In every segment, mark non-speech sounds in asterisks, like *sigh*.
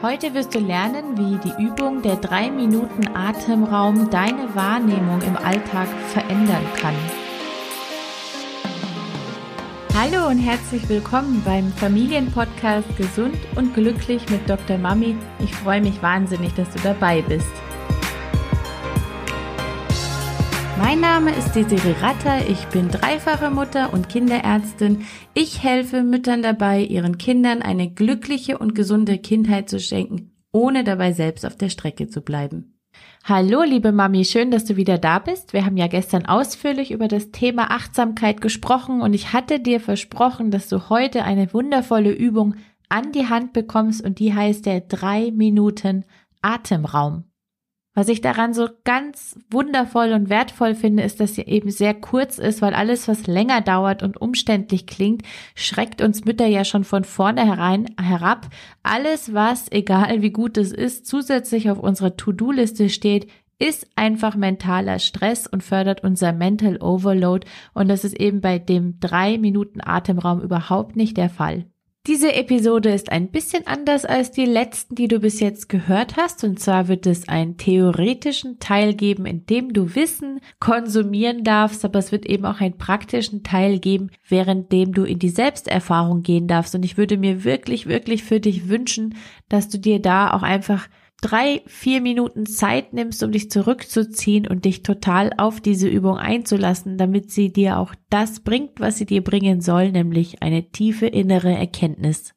Heute wirst du lernen, wie die Übung der 3 Minuten Atemraum deine Wahrnehmung im Alltag verändern kann. Hallo und herzlich willkommen beim Familienpodcast Gesund und Glücklich mit Dr. Mami. Ich freue mich wahnsinnig, dass du dabei bist. Mein Name ist Desiree Ratter, ich bin dreifache Mutter und Kinderärztin. Ich helfe Müttern dabei, ihren Kindern eine glückliche und gesunde Kindheit zu schenken, ohne dabei selbst auf der Strecke zu bleiben. Hallo, liebe Mami, schön, dass du wieder da bist. Wir haben ja gestern ausführlich über das Thema Achtsamkeit gesprochen und ich hatte dir versprochen, dass du heute eine wundervolle Übung an die Hand bekommst und die heißt der drei Minuten Atemraum. Was ich daran so ganz wundervoll und wertvoll finde, ist, dass sie eben sehr kurz ist, weil alles, was länger dauert und umständlich klingt, schreckt uns Mütter ja schon von vornherein herab. Alles, was, egal wie gut es ist, zusätzlich auf unserer To-Do-Liste steht, ist einfach mentaler Stress und fördert unser Mental Overload. Und das ist eben bei dem drei Minuten Atemraum überhaupt nicht der Fall. Diese Episode ist ein bisschen anders als die letzten, die du bis jetzt gehört hast. Und zwar wird es einen theoretischen Teil geben, in dem du Wissen konsumieren darfst, aber es wird eben auch einen praktischen Teil geben, während dem du in die Selbsterfahrung gehen darfst. Und ich würde mir wirklich, wirklich für dich wünschen, dass du dir da auch einfach drei, vier Minuten Zeit nimmst, um dich zurückzuziehen und dich total auf diese Übung einzulassen, damit sie dir auch das bringt, was sie dir bringen soll, nämlich eine tiefe innere Erkenntnis.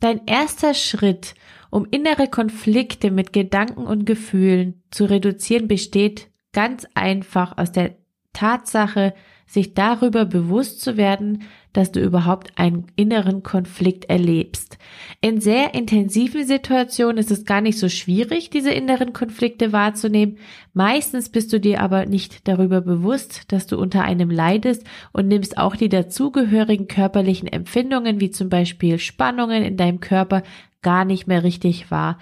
Dein erster Schritt, um innere Konflikte mit Gedanken und Gefühlen zu reduzieren, besteht ganz einfach aus der Tatsache, sich darüber bewusst zu werden, dass du überhaupt einen inneren Konflikt erlebst. In sehr intensiven Situationen ist es gar nicht so schwierig, diese inneren Konflikte wahrzunehmen. Meistens bist du dir aber nicht darüber bewusst, dass du unter einem leidest und nimmst auch die dazugehörigen körperlichen Empfindungen, wie zum Beispiel Spannungen in deinem Körper, gar nicht mehr richtig wahr.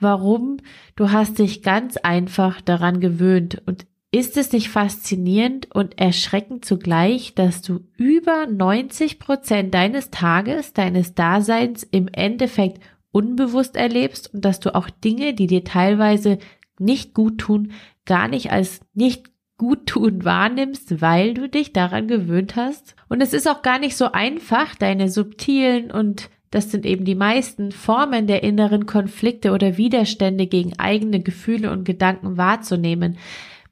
Warum? Du hast dich ganz einfach daran gewöhnt und ist es nicht faszinierend und erschreckend zugleich, dass du über 90 Prozent deines Tages, deines Daseins im Endeffekt unbewusst erlebst und dass du auch Dinge, die dir teilweise nicht gut tun, gar nicht als nicht gut tun wahrnimmst, weil du dich daran gewöhnt hast? Und es ist auch gar nicht so einfach, deine subtilen und das sind eben die meisten Formen der inneren Konflikte oder Widerstände gegen eigene Gefühle und Gedanken wahrzunehmen.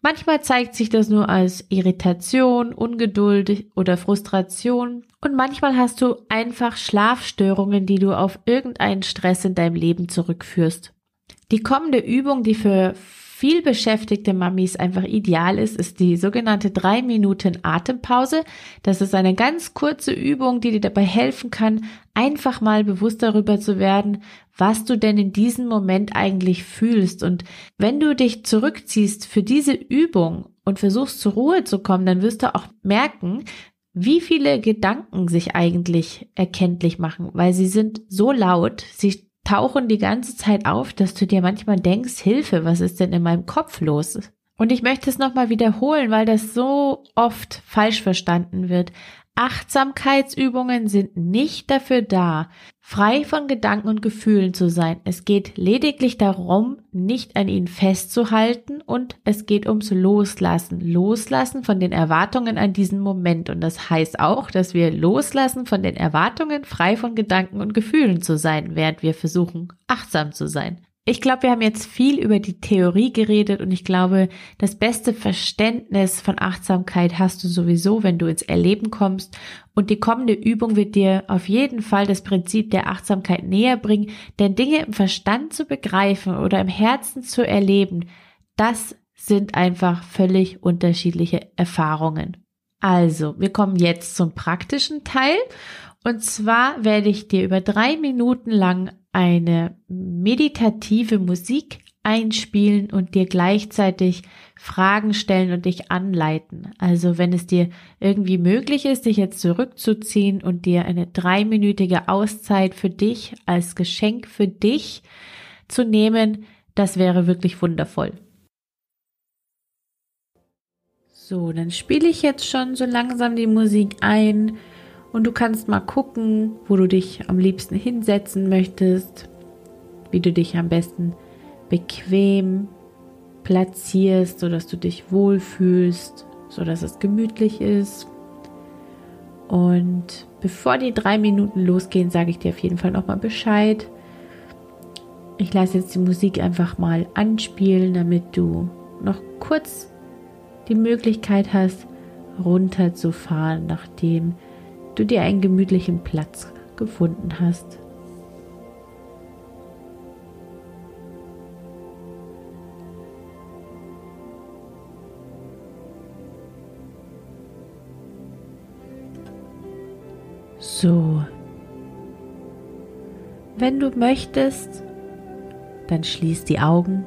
Manchmal zeigt sich das nur als Irritation, Ungeduld oder Frustration und manchmal hast du einfach Schlafstörungen, die du auf irgendeinen Stress in deinem Leben zurückführst. Die kommende Übung, die für viel beschäftigte Mamis einfach ideal ist, ist die sogenannte drei Minuten Atempause. Das ist eine ganz kurze Übung, die dir dabei helfen kann, einfach mal bewusst darüber zu werden, was du denn in diesem Moment eigentlich fühlst. Und wenn du dich zurückziehst für diese Übung und versuchst zur Ruhe zu kommen, dann wirst du auch merken, wie viele Gedanken sich eigentlich erkenntlich machen, weil sie sind so laut, sie tauchen die ganze Zeit auf, dass du dir manchmal denkst, Hilfe, was ist denn in meinem Kopf los? Und ich möchte es nochmal wiederholen, weil das so oft falsch verstanden wird. Achtsamkeitsübungen sind nicht dafür da, frei von Gedanken und Gefühlen zu sein. Es geht lediglich darum, nicht an ihnen festzuhalten und es geht ums Loslassen. Loslassen von den Erwartungen an diesen Moment. Und das heißt auch, dass wir loslassen von den Erwartungen, frei von Gedanken und Gefühlen zu sein, während wir versuchen, achtsam zu sein. Ich glaube, wir haben jetzt viel über die Theorie geredet und ich glaube, das beste Verständnis von Achtsamkeit hast du sowieso, wenn du ins Erleben kommst. Und die kommende Übung wird dir auf jeden Fall das Prinzip der Achtsamkeit näher bringen, denn Dinge im Verstand zu begreifen oder im Herzen zu erleben, das sind einfach völlig unterschiedliche Erfahrungen. Also, wir kommen jetzt zum praktischen Teil. Und zwar werde ich dir über drei Minuten lang eine meditative Musik einspielen und dir gleichzeitig Fragen stellen und dich anleiten. Also wenn es dir irgendwie möglich ist, dich jetzt zurückzuziehen und dir eine dreiminütige Auszeit für dich als Geschenk für dich zu nehmen, das wäre wirklich wundervoll. So, dann spiele ich jetzt schon so langsam die Musik ein und du kannst mal gucken, wo du dich am liebsten hinsetzen möchtest, wie du dich am besten bequem platzierst, sodass du dich wohlfühlst, sodass es gemütlich ist. Und bevor die drei Minuten losgehen, sage ich dir auf jeden Fall nochmal Bescheid. Ich lasse jetzt die Musik einfach mal anspielen, damit du noch kurz die Möglichkeit hast, runterzufahren, nachdem du dir einen gemütlichen Platz gefunden hast. So. Wenn du möchtest, dann schließ die Augen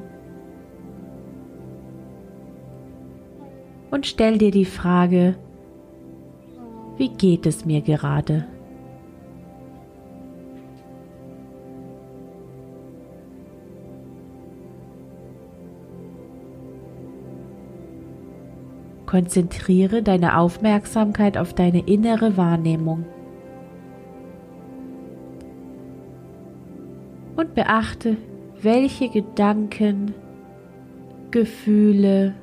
und stell dir die Frage, wie geht es mir gerade? Konzentriere deine Aufmerksamkeit auf deine innere Wahrnehmung. Und beachte, welche Gedanken, Gefühle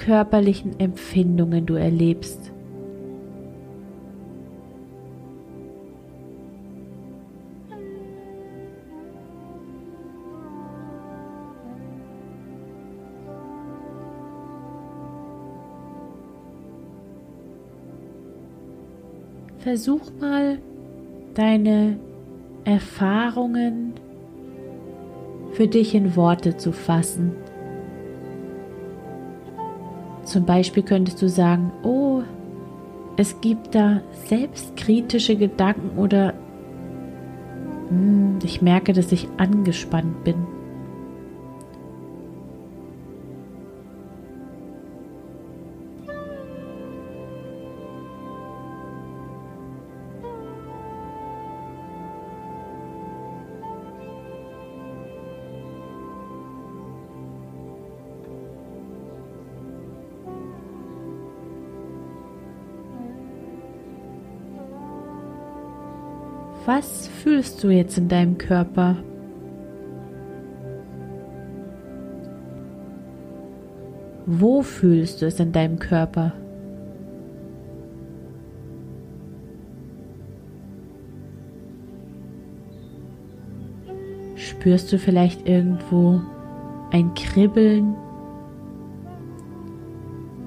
körperlichen Empfindungen du erlebst. Versuch mal deine Erfahrungen für dich in Worte zu fassen. Zum Beispiel könntest du sagen, oh, es gibt da selbstkritische Gedanken oder hm, ich merke, dass ich angespannt bin. Was fühlst du jetzt in deinem Körper? Wo fühlst du es in deinem Körper? Spürst du vielleicht irgendwo ein Kribbeln,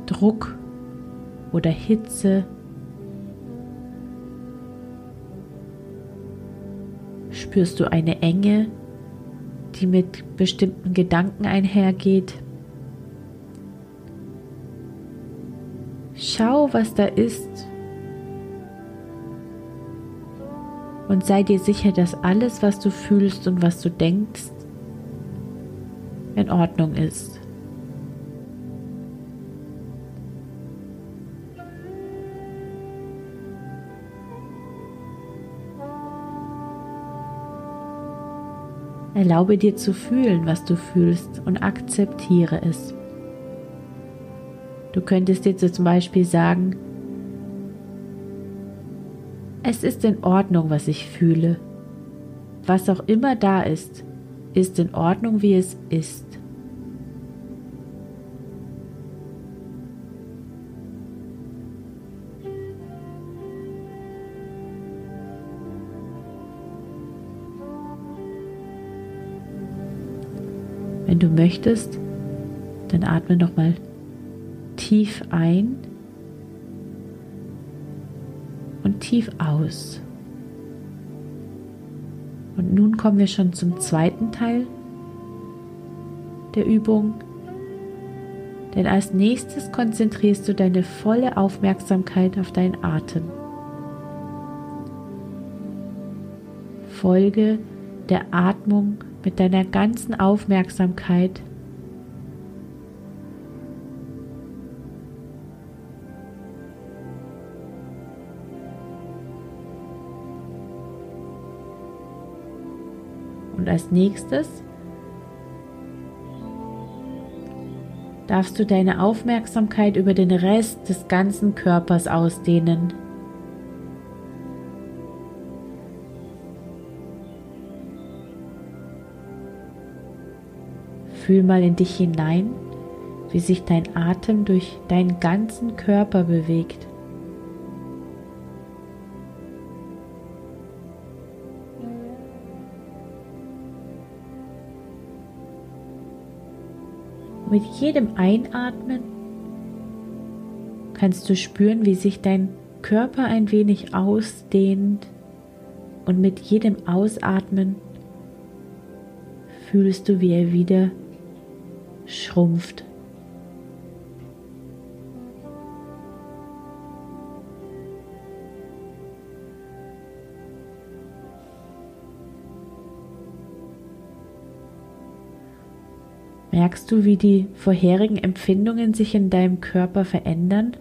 Druck oder Hitze? Spürst du eine Enge, die mit bestimmten Gedanken einhergeht? Schau, was da ist. Und sei dir sicher, dass alles, was du fühlst und was du denkst, in Ordnung ist. Erlaube dir zu fühlen, was du fühlst und akzeptiere es. Du könntest dir zum Beispiel sagen, es ist in Ordnung, was ich fühle. Was auch immer da ist, ist in Ordnung, wie es ist. Möchtest, dann atme nochmal tief ein und tief aus. Und nun kommen wir schon zum zweiten Teil der Übung. Denn als nächstes konzentrierst du deine volle Aufmerksamkeit auf deinen Atem. Folge der Atmung mit deiner ganzen Aufmerksamkeit Und als nächstes darfst du deine Aufmerksamkeit über den Rest des ganzen Körpers ausdehnen. Fühl mal in dich hinein, wie sich dein Atem durch deinen ganzen Körper bewegt. Mit jedem Einatmen kannst du spüren, wie sich dein Körper ein wenig ausdehnt und mit jedem Ausatmen fühlst du, wie er wieder schrumpft. Merkst du, wie die vorherigen Empfindungen sich in deinem Körper verändern?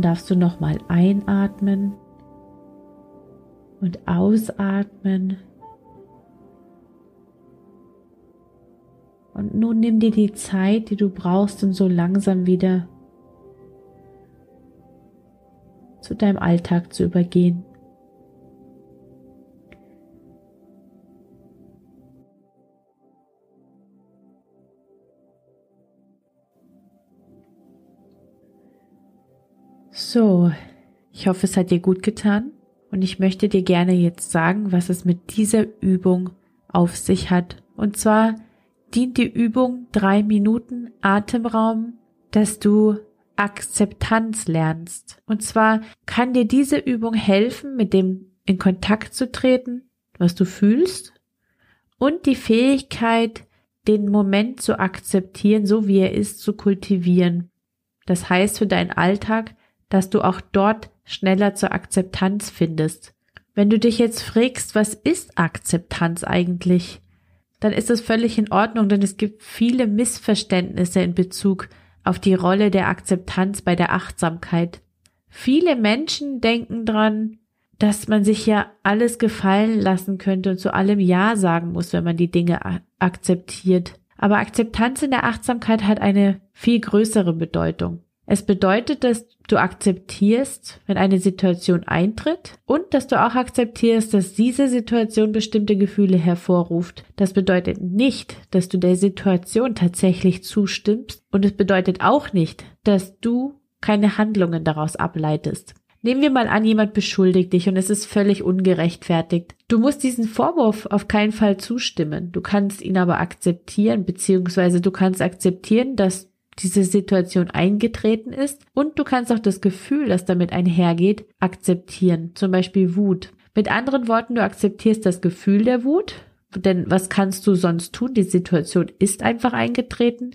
Darfst du nochmal einatmen und ausatmen. Und nun nimm dir die Zeit, die du brauchst, um so langsam wieder zu deinem Alltag zu übergehen. So, ich hoffe, es hat dir gut getan und ich möchte dir gerne jetzt sagen, was es mit dieser Übung auf sich hat. Und zwar dient die Übung drei Minuten Atemraum, dass du Akzeptanz lernst. Und zwar kann dir diese Übung helfen, mit dem in Kontakt zu treten, was du fühlst und die Fähigkeit, den Moment zu akzeptieren, so wie er ist, zu kultivieren. Das heißt für deinen Alltag, dass du auch dort schneller zur Akzeptanz findest. Wenn du dich jetzt fragst, was ist Akzeptanz eigentlich? dann ist das völlig in Ordnung, denn es gibt viele Missverständnisse in Bezug auf die Rolle der Akzeptanz bei der Achtsamkeit. Viele Menschen denken dran, dass man sich ja alles gefallen lassen könnte und zu allem Ja sagen muss, wenn man die Dinge akzeptiert. Aber Akzeptanz in der Achtsamkeit hat eine viel größere Bedeutung. Es bedeutet, dass du akzeptierst, wenn eine Situation eintritt und dass du auch akzeptierst, dass diese Situation bestimmte Gefühle hervorruft. Das bedeutet nicht, dass du der Situation tatsächlich zustimmst und es bedeutet auch nicht, dass du keine Handlungen daraus ableitest. Nehmen wir mal an, jemand beschuldigt dich und es ist völlig ungerechtfertigt. Du musst diesen Vorwurf auf keinen Fall zustimmen. Du kannst ihn aber akzeptieren, beziehungsweise du kannst akzeptieren, dass diese Situation eingetreten ist und du kannst auch das Gefühl, das damit einhergeht, akzeptieren. Zum Beispiel Wut. Mit anderen Worten, du akzeptierst das Gefühl der Wut, denn was kannst du sonst tun? Die Situation ist einfach eingetreten.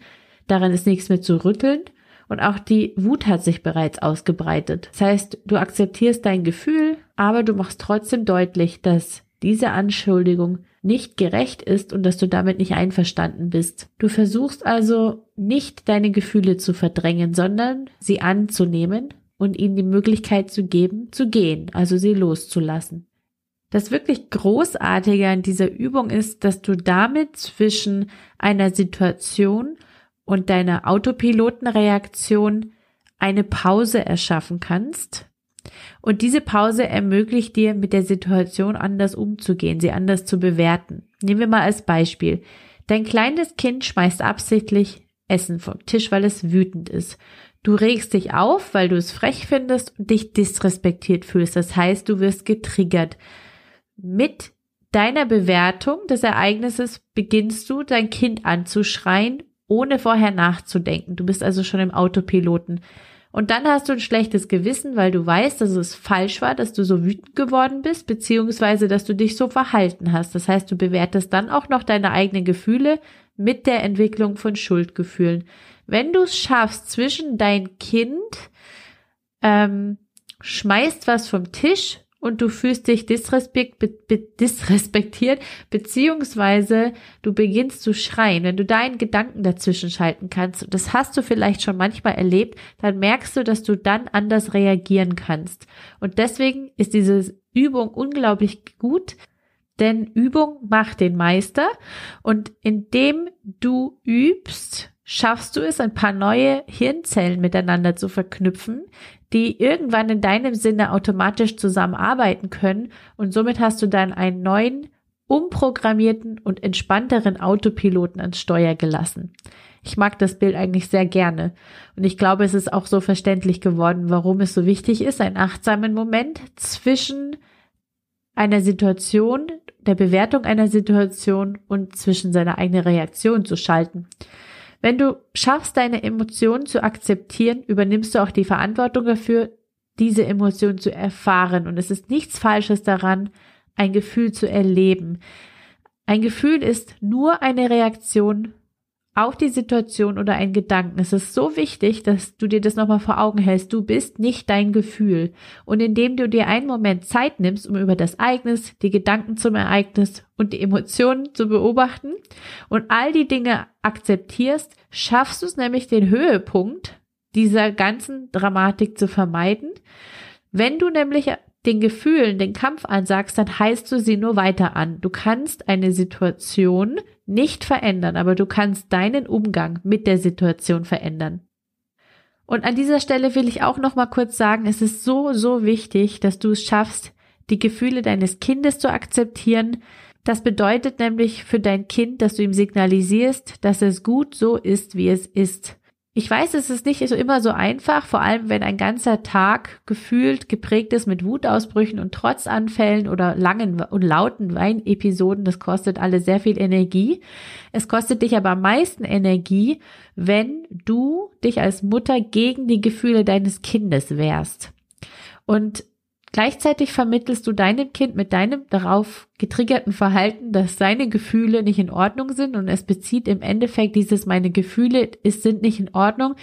Daran ist nichts mehr zu rütteln. Und auch die Wut hat sich bereits ausgebreitet. Das heißt, du akzeptierst dein Gefühl, aber du machst trotzdem deutlich, dass diese Anschuldigung nicht gerecht ist und dass du damit nicht einverstanden bist. Du versuchst also nicht deine Gefühle zu verdrängen, sondern sie anzunehmen und ihnen die Möglichkeit zu geben, zu gehen, also sie loszulassen. Das wirklich Großartige an dieser Übung ist, dass du damit zwischen einer Situation und deiner Autopilotenreaktion eine Pause erschaffen kannst, und diese Pause ermöglicht dir, mit der Situation anders umzugehen, sie anders zu bewerten. Nehmen wir mal als Beispiel. Dein kleines Kind schmeißt absichtlich Essen vom Tisch, weil es wütend ist. Du regst dich auf, weil du es frech findest und dich disrespektiert fühlst. Das heißt, du wirst getriggert. Mit deiner Bewertung des Ereignisses beginnst du, dein Kind anzuschreien, ohne vorher nachzudenken. Du bist also schon im Autopiloten. Und dann hast du ein schlechtes Gewissen, weil du weißt, dass es falsch war, dass du so wütend geworden bist, beziehungsweise dass du dich so verhalten hast. Das heißt, du bewertest dann auch noch deine eigenen Gefühle mit der Entwicklung von Schuldgefühlen. Wenn du es schaffst, zwischen dein Kind ähm, schmeißt was vom Tisch und du fühlst dich disrespekt, be, be, disrespektiert, beziehungsweise du beginnst zu schreien, wenn du deinen Gedanken dazwischen schalten kannst, und das hast du vielleicht schon manchmal erlebt, dann merkst du, dass du dann anders reagieren kannst. Und deswegen ist diese Übung unglaublich gut, Denn Übung macht den Meister und indem du übst, schaffst du es, ein paar neue Hirnzellen miteinander zu verknüpfen, die irgendwann in deinem Sinne automatisch zusammenarbeiten können und somit hast du dann einen neuen, umprogrammierten und entspannteren Autopiloten ans Steuer gelassen. Ich mag das Bild eigentlich sehr gerne. Und ich glaube, es ist auch so verständlich geworden, warum es so wichtig ist, einen achtsamen Moment zwischen einer Situation, der Bewertung einer Situation und zwischen seiner eigenen Reaktion zu schalten. Wenn du schaffst, deine Emotionen zu akzeptieren, übernimmst du auch die Verantwortung dafür, diese Emotion zu erfahren. Und es ist nichts Falsches daran, ein Gefühl zu erleben. Ein Gefühl ist nur eine Reaktion auf die Situation oder ein Gedanken. Es ist so wichtig, dass du dir das nochmal vor Augen hältst. Du bist nicht dein Gefühl. Und indem du dir einen Moment Zeit nimmst, um über das Ereignis, die Gedanken zum Ereignis und die Emotionen zu beobachten und all die Dinge akzeptierst, schaffst du es nämlich den Höhepunkt dieser ganzen Dramatik zu vermeiden. Wenn du nämlich den Gefühlen den Kampf ansagst, dann heißt du sie nur weiter an. Du kannst eine Situation nicht verändern, aber du kannst deinen Umgang mit der Situation verändern. Und an dieser Stelle will ich auch noch mal kurz sagen, es ist so, so wichtig, dass du es schaffst, die Gefühle deines Kindes zu akzeptieren. Das bedeutet nämlich für dein Kind, dass du ihm signalisierst, dass es gut so ist, wie es ist. Ich weiß, es ist nicht so immer so einfach, vor allem wenn ein ganzer Tag gefühlt geprägt ist mit Wutausbrüchen und Trotzanfällen oder langen und lauten Weinepisoden. Das kostet alle sehr viel Energie. Es kostet dich aber am meisten Energie, wenn du dich als Mutter gegen die Gefühle deines Kindes wehrst. Und Gleichzeitig vermittelst du deinem Kind mit deinem darauf getriggerten Verhalten, dass seine Gefühle nicht in Ordnung sind und es bezieht im Endeffekt dieses meine Gefühle ist, sind nicht in Ordnung,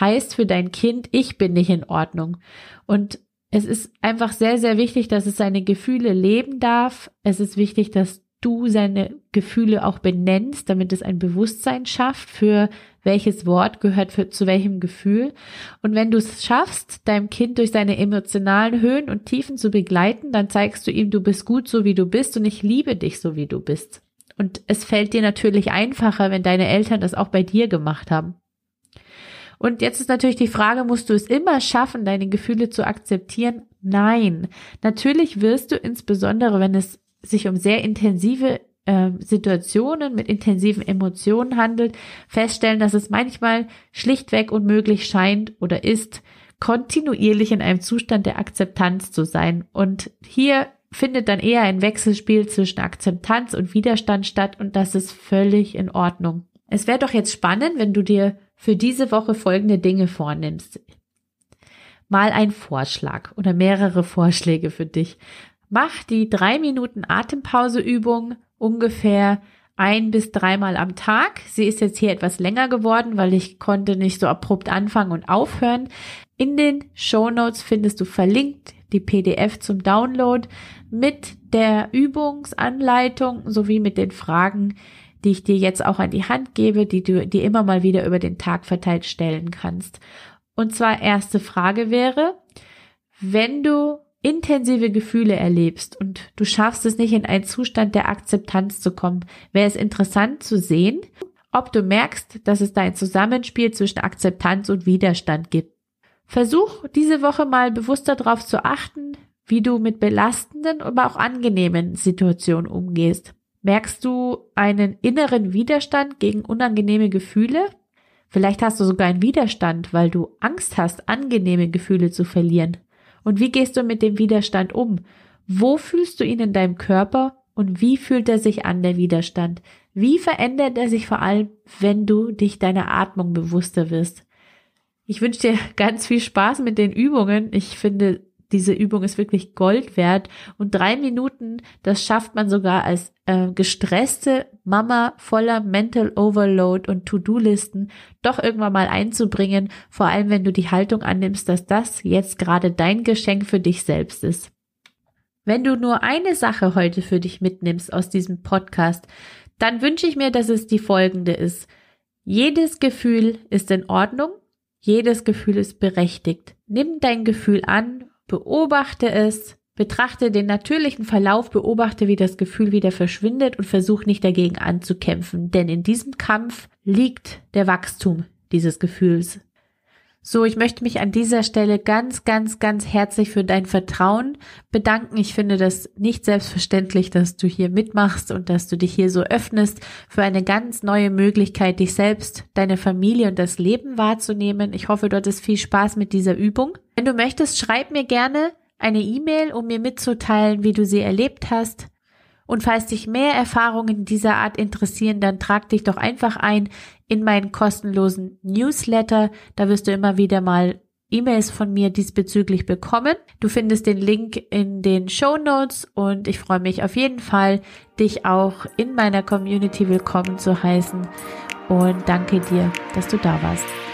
heißt für dein Kind, ich bin nicht in Ordnung. Und es ist einfach sehr, sehr wichtig, dass es seine Gefühle leben darf. Es ist wichtig, dass du seine Gefühle auch benennst, damit es ein Bewusstsein schafft für welches Wort gehört für, zu welchem Gefühl. Und wenn du es schaffst, deinem Kind durch seine emotionalen Höhen und Tiefen zu begleiten, dann zeigst du ihm, du bist gut so wie du bist und ich liebe dich so wie du bist. Und es fällt dir natürlich einfacher, wenn deine Eltern das auch bei dir gemacht haben. Und jetzt ist natürlich die Frage, musst du es immer schaffen, deine Gefühle zu akzeptieren? Nein. Natürlich wirst du insbesondere, wenn es sich um sehr intensive äh, Situationen mit intensiven Emotionen handelt, feststellen, dass es manchmal schlichtweg unmöglich scheint oder ist, kontinuierlich in einem Zustand der Akzeptanz zu sein. Und hier findet dann eher ein Wechselspiel zwischen Akzeptanz und Widerstand statt und das ist völlig in Ordnung. Es wäre doch jetzt spannend, wenn du dir für diese Woche folgende Dinge vornimmst. Mal ein Vorschlag oder mehrere Vorschläge für dich. Mach die drei Minuten Atempauseübung ungefähr ein bis dreimal am Tag. Sie ist jetzt hier etwas länger geworden, weil ich konnte nicht so abrupt anfangen und aufhören. In den Show Notes findest du verlinkt die PDF zum Download mit der Übungsanleitung sowie mit den Fragen, die ich dir jetzt auch an die Hand gebe, die du dir immer mal wieder über den Tag verteilt stellen kannst. Und zwar erste Frage wäre, wenn du intensive Gefühle erlebst und du schaffst es nicht in einen Zustand der Akzeptanz zu kommen, wäre es interessant zu sehen, ob du merkst, dass es da ein Zusammenspiel zwischen Akzeptanz und Widerstand gibt. Versuch diese Woche mal bewusster darauf zu achten, wie du mit belastenden, aber auch angenehmen Situationen umgehst. Merkst du einen inneren Widerstand gegen unangenehme Gefühle? Vielleicht hast du sogar einen Widerstand, weil du Angst hast, angenehme Gefühle zu verlieren. Und wie gehst du mit dem Widerstand um? Wo fühlst du ihn in deinem Körper und wie fühlt er sich an, der Widerstand? Wie verändert er sich vor allem, wenn du dich deiner Atmung bewusster wirst? Ich wünsche dir *laughs* ganz viel Spaß mit den Übungen. Ich finde, diese Übung ist wirklich Gold wert. Und drei Minuten, das schafft man sogar als äh, gestresste Mama voller Mental Overload und To-Do-Listen doch irgendwann mal einzubringen, vor allem wenn du die Haltung annimmst, dass das jetzt gerade dein Geschenk für dich selbst ist. Wenn du nur eine Sache heute für dich mitnimmst aus diesem Podcast, dann wünsche ich mir, dass es die folgende ist. Jedes Gefühl ist in Ordnung, jedes Gefühl ist berechtigt. Nimm dein Gefühl an, beobachte es, Betrachte den natürlichen Verlauf, beobachte, wie das Gefühl wieder verschwindet und versuch nicht dagegen anzukämpfen, denn in diesem Kampf liegt der Wachstum dieses Gefühls. So, ich möchte mich an dieser Stelle ganz, ganz, ganz herzlich für dein Vertrauen bedanken. Ich finde das nicht selbstverständlich, dass du hier mitmachst und dass du dich hier so öffnest für eine ganz neue Möglichkeit, dich selbst, deine Familie und das Leben wahrzunehmen. Ich hoffe, du hattest viel Spaß mit dieser Übung. Wenn du möchtest, schreib mir gerne eine E-Mail, um mir mitzuteilen, wie du sie erlebt hast. Und falls dich mehr Erfahrungen dieser Art interessieren, dann trag dich doch einfach ein in meinen kostenlosen Newsletter. Da wirst du immer wieder mal E-Mails von mir diesbezüglich bekommen. Du findest den Link in den Show Notes und ich freue mich auf jeden Fall, dich auch in meiner Community willkommen zu heißen und danke dir, dass du da warst.